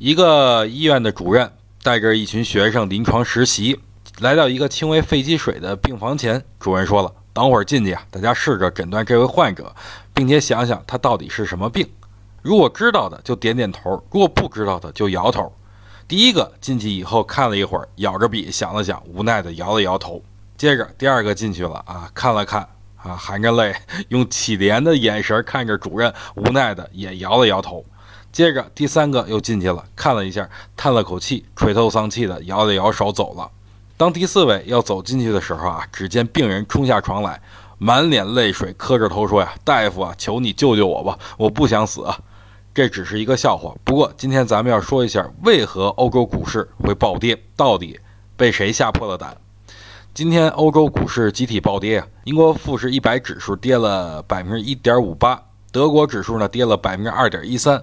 一个医院的主任带着一群学生临床实习，来到一个轻微肺积水的病房前。主任说了：“等会儿进去啊，大家试着诊断这位患者，并且想想他到底是什么病。如果知道的就点点头，如果不知道的就摇头。”第一个进去以后看了一会儿，咬着笔想了想，无奈的摇了摇头。接着第二个进去了啊，看了看啊，含着泪，用乞怜的眼神看着主任，无奈的也摇了摇头。接着第三个又进去了，看了一下，叹了口气，垂头丧气的摇了摇手走了。当第四位要走进去的时候啊，只见病人冲下床来，满脸泪水，磕着头说呀：“大夫啊，求你救救我吧，我不想死啊！”这只是一个笑话。不过今天咱们要说一下，为何欧洲股市会暴跌，到底被谁吓破了胆？今天欧洲股市集体暴跌啊，英国富时一百指数跌了百分之一点五八，德国指数呢跌了百分之二点一三。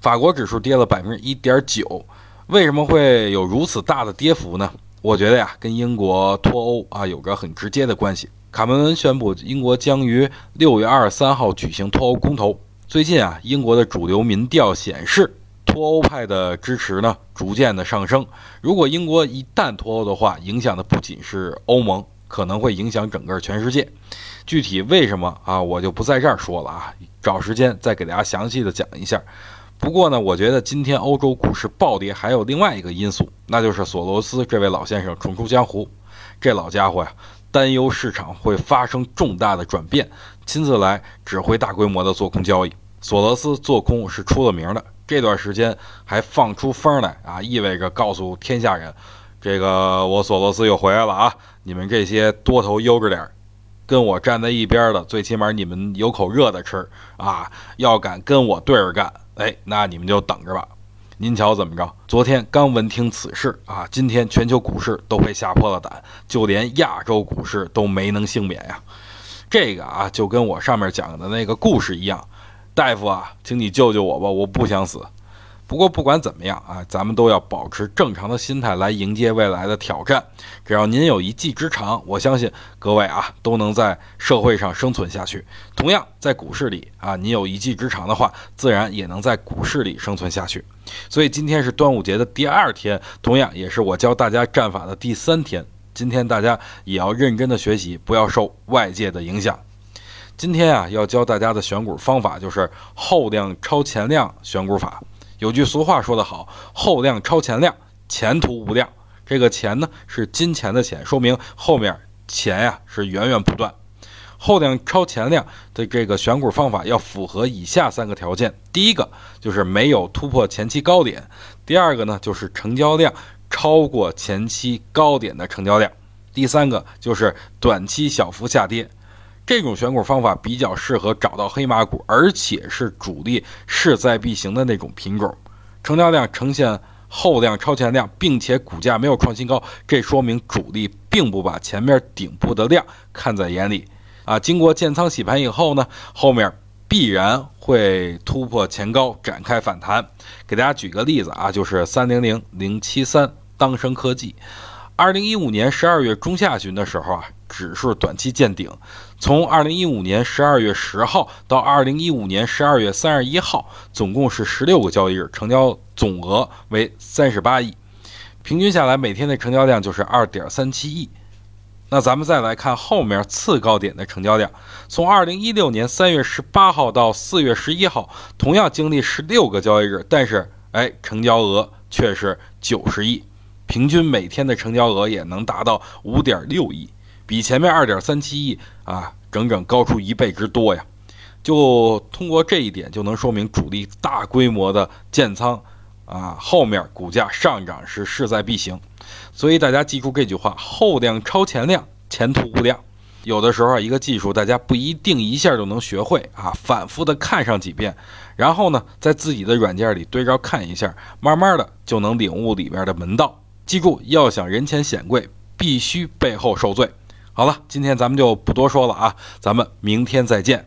法国指数跌了百分之一点九，为什么会有如此大的跌幅呢？我觉得呀，跟英国脱欧啊有个很直接的关系。卡梅伦宣布英国将于六月二十三号举行脱欧公投。最近啊，英国的主流民调显示，脱欧派的支持呢逐渐的上升。如果英国一旦脱欧的话，影响的不仅是欧盟，可能会影响整个全世界。具体为什么啊，我就不在这儿说了啊，找时间再给大家详细的讲一下。不过呢，我觉得今天欧洲股市暴跌还有另外一个因素，那就是索罗斯这位老先生重出江湖。这老家伙呀，担忧市场会发生重大的转变，亲自来指挥大规模的做空交易。索罗斯做空是出了名的，这段时间还放出风来啊，意味着告诉天下人，这个我索罗斯又回来了啊！你们这些多头悠着点，跟我站在一边的，最起码你们有口热的吃啊！要敢跟我对着干。哎，那你们就等着吧。您瞧怎么着？昨天刚闻听此事啊，今天全球股市都被吓破了胆，就连亚洲股市都没能幸免呀。这个啊，就跟我上面讲的那个故事一样，大夫啊，请你救救我吧，我不想死。不过不管怎么样啊，咱们都要保持正常的心态来迎接未来的挑战。只要您有一技之长，我相信各位啊都能在社会上生存下去。同样，在股市里啊，您有一技之长的话，自然也能在股市里生存下去。所以今天是端午节的第二天，同样也是我教大家战法的第三天。今天大家也要认真的学习，不要受外界的影响。今天啊，要教大家的选股方法就是后量超前量选股法。有句俗话说得好，后量超前量，前途无量。这个钱呢是金钱的钱，说明后面钱呀是源源不断。后量超前量的这个选股方法要符合以下三个条件：第一个就是没有突破前期高点；第二个呢就是成交量超过前期高点的成交量；第三个就是短期小幅下跌。这种选股方法比较适合找到黑马股，而且是主力势在必行的那种品种，成交量呈现后量超前量，并且股价没有创新高，这说明主力并不把前面顶部的量看在眼里啊。经过建仓洗盘以后呢，后面必然会突破前高，展开反弹。给大家举个例子啊，就是三零零零七三当升科技，二零一五年十二月中下旬的时候啊。指数短期见顶，从二零一五年十二月十号到二零一五年十二月三十一号，总共是十六个交易日，成交总额为三十八亿，平均下来每天的成交量就是二点三七亿。那咱们再来看后面次高点的成交量，从二零一六年三月十八号到四月十一号，同样经历十六个交易日，但是哎，成交额却是九十亿，平均每天的成交额也能达到五点六亿。比前面二点三七亿啊，整整高出一倍之多呀！就通过这一点，就能说明主力大规模的建仓啊，后面股价上涨是势在必行。所以大家记住这句话：后量超前量，前途无量。有的时候啊，一个技术大家不一定一下就能学会啊，反复的看上几遍，然后呢，在自己的软件里对照看一下，慢慢的就能领悟里面的门道。记住，要想人前显贵，必须背后受罪。好了，今天咱们就不多说了啊，咱们明天再见。